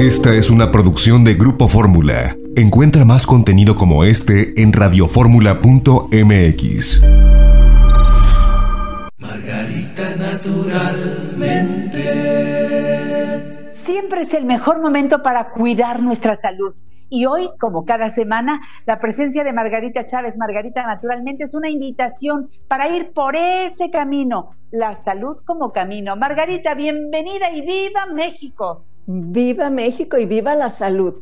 Esta es una producción de Grupo Fórmula. Encuentra más contenido como este en radioformula.mx. Margarita naturalmente. Siempre es el mejor momento para cuidar nuestra salud. Y hoy, como cada semana, la presencia de Margarita Chávez, Margarita Naturalmente, es una invitación para ir por ese camino, la salud como camino. Margarita, bienvenida y viva México. Viva México y viva la salud.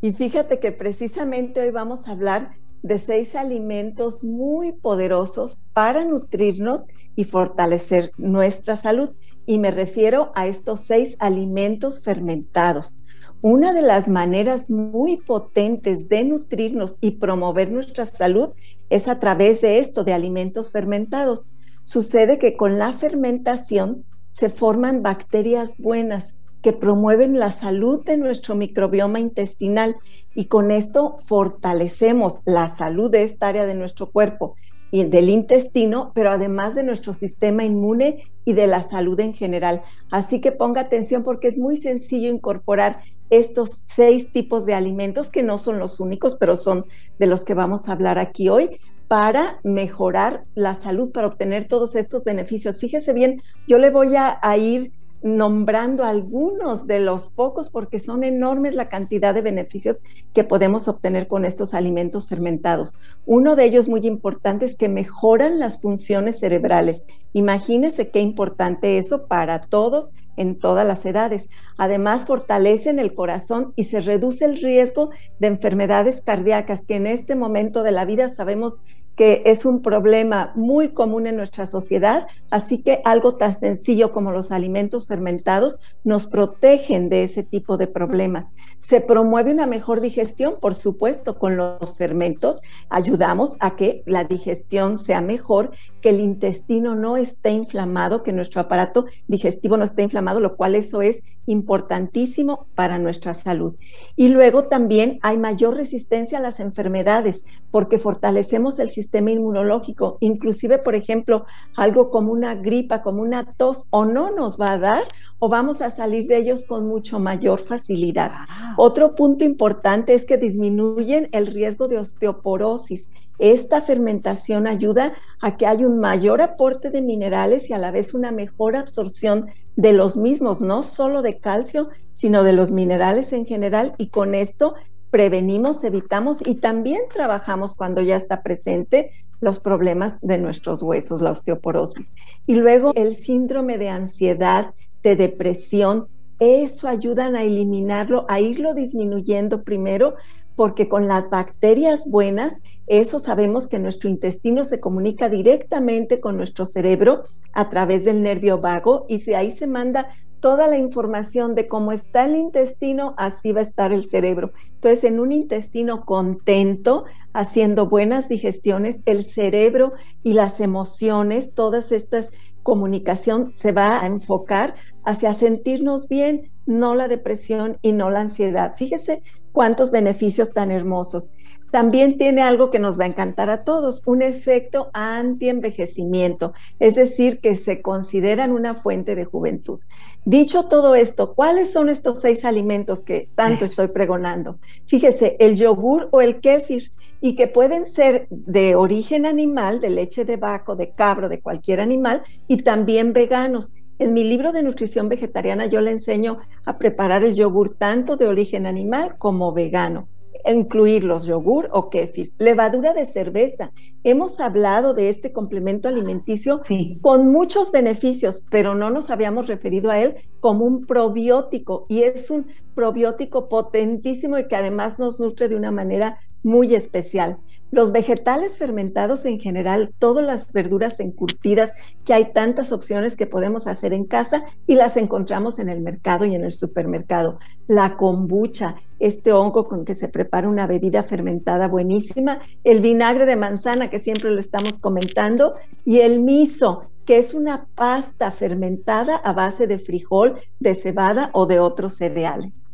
Y fíjate que precisamente hoy vamos a hablar de seis alimentos muy poderosos para nutrirnos y fortalecer nuestra salud. Y me refiero a estos seis alimentos fermentados. Una de las maneras muy potentes de nutrirnos y promover nuestra salud es a través de esto, de alimentos fermentados. Sucede que con la fermentación se forman bacterias buenas que promueven la salud de nuestro microbioma intestinal y con esto fortalecemos la salud de esta área de nuestro cuerpo y del intestino, pero además de nuestro sistema inmune y de la salud en general. Así que ponga atención porque es muy sencillo incorporar estos seis tipos de alimentos que no son los únicos, pero son de los que vamos a hablar aquí hoy para mejorar la salud, para obtener todos estos beneficios. Fíjese bien, yo le voy a, ir nombrando algunos de los pocos porque son enormes la cantidad de beneficios que podemos obtener con estos alimentos fermentados. Uno de ellos muy importante es que mejoran las funciones cerebrales. Imagínense qué importante eso para todos en todas las edades. Además, fortalecen el corazón y se reduce el riesgo de enfermedades cardíacas, que en este momento de la vida sabemos que es un problema muy común en nuestra sociedad, así que algo tan sencillo como los alimentos fermentados nos protegen de ese tipo de problemas. Se promueve una mejor digestión, por supuesto, con los fermentos ayudamos a que la digestión sea mejor, que el intestino no esté inflamado, que nuestro aparato digestivo no esté inflamado lo cual eso es importantísimo para nuestra salud. Y luego también hay mayor resistencia a las enfermedades porque fortalecemos el sistema inmunológico. Inclusive, por ejemplo, algo como una gripa, como una tos, o no nos va a dar o vamos a salir de ellos con mucho mayor facilidad. Otro punto importante es que disminuyen el riesgo de osteoporosis. Esta fermentación ayuda a que haya un mayor aporte de minerales y a la vez una mejor absorción de los mismos, no solo de calcio, sino de los minerales en general y con esto prevenimos, evitamos y también trabajamos cuando ya está presente los problemas de nuestros huesos, la osteoporosis. Y luego el síndrome de ansiedad, de depresión, eso ayudan a eliminarlo, a irlo disminuyendo primero, porque con las bacterias buenas, eso sabemos que nuestro intestino se comunica directamente con nuestro cerebro a través del nervio vago y si ahí se manda toda la información de cómo está el intestino, así va a estar el cerebro. Entonces, en un intestino contento, haciendo buenas digestiones, el cerebro y las emociones, todas estas comunicación se va a enfocar hacia sentirnos bien, no la depresión y no la ansiedad. Fíjese cuántos beneficios tan hermosos. También tiene algo que nos va a encantar a todos, un efecto anti-envejecimiento, es decir, que se consideran una fuente de juventud. Dicho todo esto, ¿cuáles son estos seis alimentos que tanto estoy pregonando? Fíjese, el yogur o el kéfir, y que pueden ser de origen animal, de leche de vaco, de cabro, de cualquier animal, y también veganos. En mi libro de nutrición vegetariana yo le enseño a preparar el yogur tanto de origen animal como vegano incluir los yogur o kéfir, levadura de cerveza. Hemos hablado de este complemento alimenticio con muchos beneficios, pero no nos habíamos referido a él como un probiótico y es un probiótico potentísimo y que además nos nutre de una manera muy especial. Los vegetales fermentados en general, todas las verduras encurtidas, que hay tantas opciones que podemos hacer en casa y las encontramos en el mercado y en el supermercado. La kombucha, este hongo con que se prepara una bebida fermentada buenísima, el vinagre de manzana que siempre lo estamos comentando y el miso, que es una pasta fermentada a base de frijol, de cebada o de otros cereales.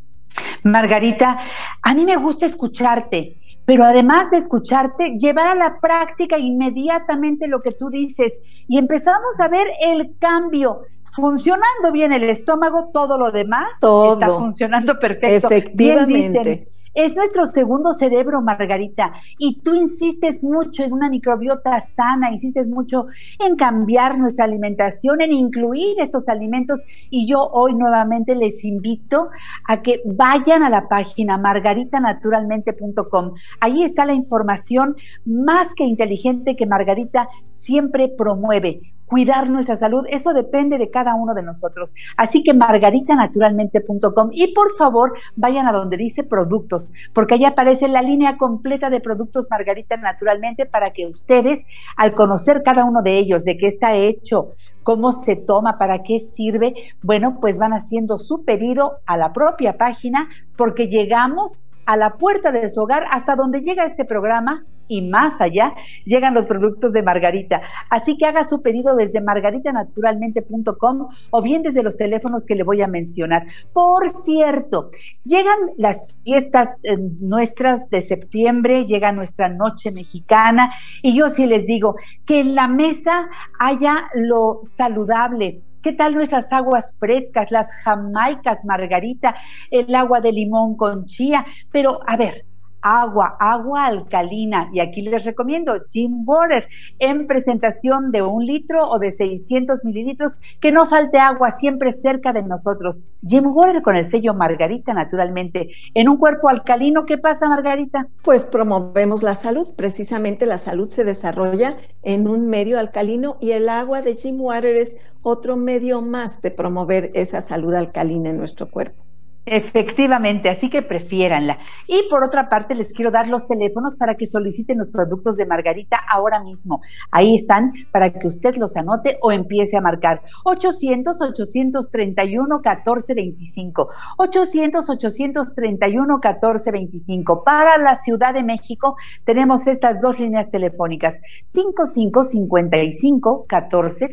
Margarita, a mí me gusta escucharte pero además de escucharte, llevar a la práctica inmediatamente lo que tú dices y empezamos a ver el cambio. funcionando bien el estómago, todo lo demás está funcionando perfecto. Efectivamente. Es nuestro segundo cerebro, Margarita, y tú insistes mucho en una microbiota sana, insistes mucho en cambiar nuestra alimentación, en incluir estos alimentos, y yo hoy nuevamente les invito a que vayan a la página margaritanaturalmente.com. Ahí está la información más que inteligente que Margarita siempre promueve cuidar nuestra salud, eso depende de cada uno de nosotros. Así que margaritanaturalmente.com y por favor vayan a donde dice productos, porque ahí aparece la línea completa de productos Margarita Naturalmente para que ustedes, al conocer cada uno de ellos, de qué está hecho, cómo se toma, para qué sirve, bueno, pues van haciendo su pedido a la propia página porque llegamos a la puerta de su hogar hasta donde llega este programa y más allá llegan los productos de Margarita. Así que haga su pedido desde margaritanaturalmente.com o bien desde los teléfonos que le voy a mencionar. Por cierto, llegan las fiestas eh, nuestras de septiembre, llega nuestra noche mexicana y yo sí les digo que en la mesa haya lo saludable, ¿Qué tal nuestras aguas frescas, las jamaicas, margarita, el agua de limón con chía? Pero a ver, agua, agua alcalina. Y aquí les recomiendo Jim Water en presentación de un litro o de 600 mililitros, que no falte agua siempre cerca de nosotros. Jim Water con el sello Margarita, naturalmente. En un cuerpo alcalino, ¿qué pasa, Margarita? Pues promovemos la salud. Precisamente la salud se desarrolla en un medio alcalino y el agua de Jim Water es otro medio más de promover esa salud alcalina en nuestro cuerpo. Efectivamente, así que prefiéranla. Y por otra parte, les quiero dar los teléfonos para que soliciten los productos de Margarita ahora mismo. Ahí están para que usted los anote o empiece a marcar. 800-831-1425. 800-831-1425. Para la Ciudad de México tenemos estas dos líneas telefónicas. 5555 14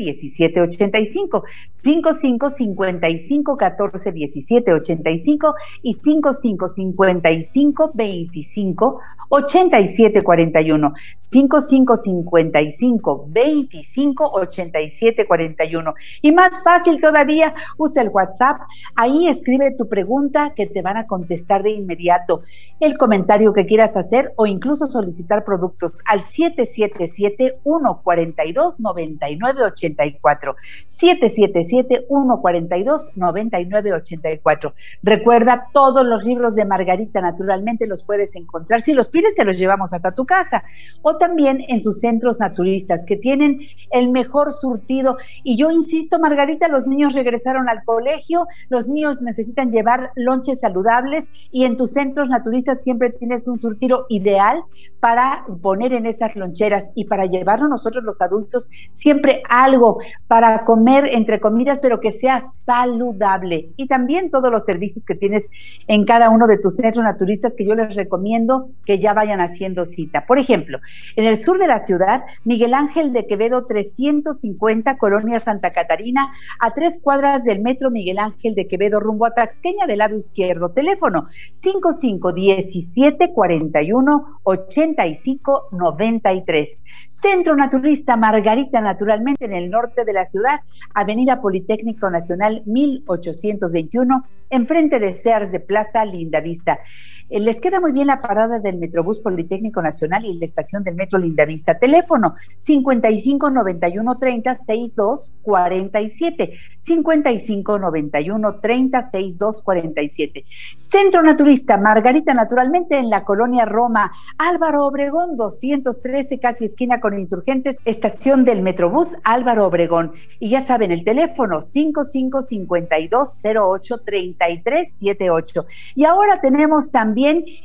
17 85. 55 55 14 17 85 y 5555 25 87 41 5555 25 87 41 y más fácil todavía usa el WhatsApp ahí escribe tu pregunta que te van a contestar de inmediato. El comentario que quieras hacer o incluso solicitar productos al 777 142 9984 777 142 9984 recuerda todos los libros de Margarita naturalmente los puedes encontrar. Si los pides, te los llevamos hasta tu casa. O también en sus centros naturistas, que tienen el mejor surtido. Y yo insisto, Margarita, los niños regresaron al colegio, los niños necesitan llevar lonches saludables y en tus centros naturistas siempre tienes un surtido ideal para poner en esas loncheras y para llevarnos nosotros los adultos siempre algo para comer entre comidas, pero que sea saludable. Y también todos los servicios que tienes en cada uno de tus centros naturistas que yo les recomiendo que ya vayan haciendo cita. Por ejemplo, en el sur de la ciudad, Miguel Ángel de Quevedo 350, Colonia Santa Catarina, a tres cuadras del metro Miguel Ángel de Quevedo, rumbo a Taxqueña del lado izquierdo. Teléfono 5517 41 85 93. Centro Naturista Margarita, naturalmente en el norte de la ciudad, Avenida Politécnico Nacional 1821, enfrente de Sears de Plaza Lindavista. Eh, les queda muy bien la parada del Metrobús Politécnico Nacional y la estación del Metro Lindavista. Teléfono 55 91 30 62 47. 55 91 30 62 47. Centro Naturista Margarita, naturalmente en la colonia Roma. Álvaro Obregón 213, casi esquina con insurgentes, estación del Metrobús Álvaro Obregón. Y ya saben, el teléfono 55 52 08 33 78. Y ahora tenemos también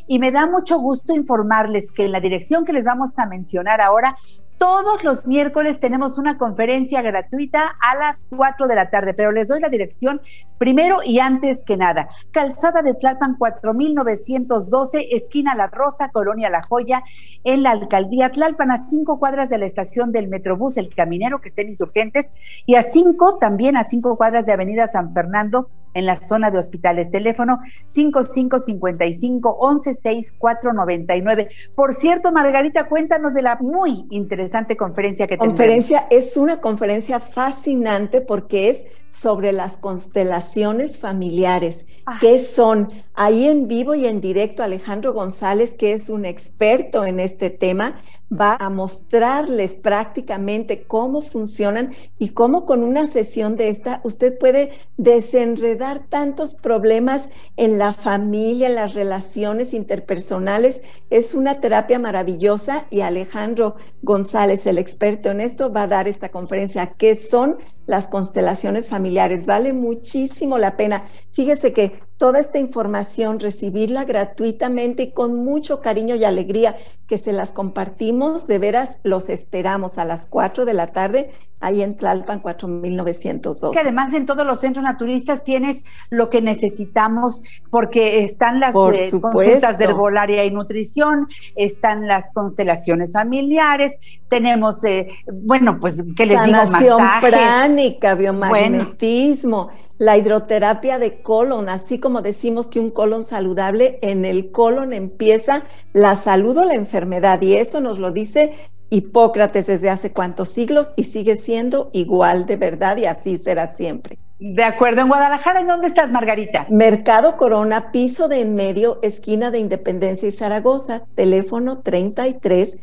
y me da mucho gusto informarles que en la dirección que les vamos a mencionar ahora todos los miércoles tenemos una conferencia gratuita a las 4 de la tarde, pero les doy la dirección primero y antes que nada. Calzada de Tlalpan 4912, esquina La Rosa, Colonia La Joya, en la alcaldía Tlalpan, a cinco cuadras de la estación del Metrobús El Caminero, que estén insurgentes, y a cinco, también a cinco cuadras de Avenida San Fernando, en la zona de hospitales. Teléfono 5555 116499. Por cierto, Margarita, cuéntanos de la muy interesante conferencia que tenemos. Conferencia es una conferencia fascinante porque es sobre las constelaciones familiares. Ah. ¿Qué son? Ahí en vivo y en directo Alejandro González, que es un experto en este tema, va a mostrarles prácticamente cómo funcionan y cómo con una sesión de esta usted puede desenredar tantos problemas en la familia, en las relaciones interpersonales. Es una terapia maravillosa y Alejandro González, el experto en esto, va a dar esta conferencia. ¿Qué son las constelaciones familiares? Vale muchísimo la pena. Fíjese que toda esta información, recibirla gratuitamente y con mucho cariño y alegría que se las compartimos, de veras los esperamos a las 4 de la tarde ahí en Tlalpan 4902. Que además en todos los centros naturistas tienes lo que necesitamos porque están las eh, consultas de herbolaria y nutrición, están las constelaciones familiares, tenemos, eh, bueno, pues, ¿qué les Sanación digo? Masajes. pránica, biomagnetismo la hidroterapia de colon, así como decimos que un colon saludable, en el colon empieza la salud o la enfermedad. Y eso nos lo dice Hipócrates desde hace cuántos siglos y sigue siendo igual de verdad y así será siempre. De acuerdo, en Guadalajara, ¿en dónde estás, Margarita? Mercado Corona, piso de en medio, esquina de Independencia y Zaragoza, teléfono 33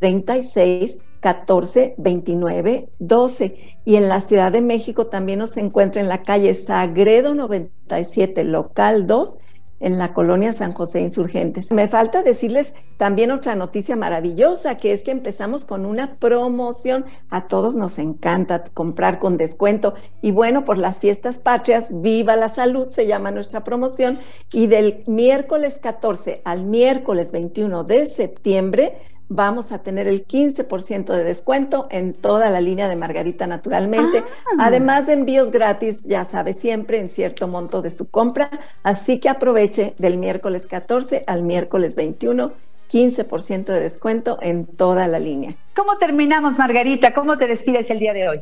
36 14 29 12. Y en la Ciudad de México también nos encuentra en la calle Sagredo 97, local 2, en la colonia San José Insurgentes. Me falta decirles también otra noticia maravillosa, que es que empezamos con una promoción. A todos nos encanta comprar con descuento. Y bueno, por las fiestas patrias, Viva la Salud se llama nuestra promoción. Y del miércoles 14 al miércoles 21 de septiembre, vamos a tener el 15% de descuento en toda la línea de Margarita naturalmente, ah. además de envíos gratis, ya sabe, siempre en cierto monto de su compra, así que aproveche del miércoles 14 al miércoles 21. 15% de descuento en toda la línea. ¿Cómo terminamos, Margarita? ¿Cómo te despides el día de hoy?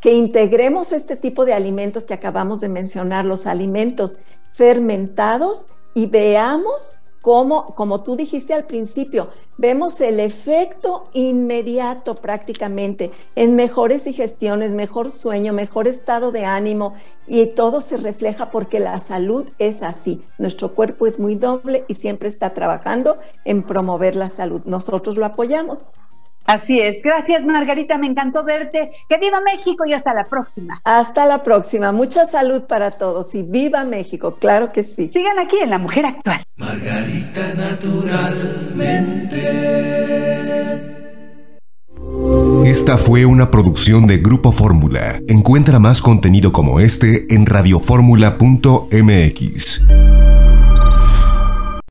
Que integremos este tipo de alimentos que acabamos de mencionar, los alimentos fermentados, y veamos como, como tú dijiste al principio, vemos el efecto inmediato prácticamente en mejores digestiones, mejor sueño, mejor estado de ánimo y todo se refleja porque la salud es así. Nuestro cuerpo es muy doble y siempre está trabajando en promover la salud. Nosotros lo apoyamos. Así es. Gracias, Margarita. Me encantó verte. Que viva México y hasta la próxima. Hasta la próxima. Mucha salud para todos y viva México. Claro que sí. Sigan aquí en La Mujer Actual. Margarita Naturalmente. Esta fue una producción de Grupo Fórmula. Encuentra más contenido como este en radioformula.mx.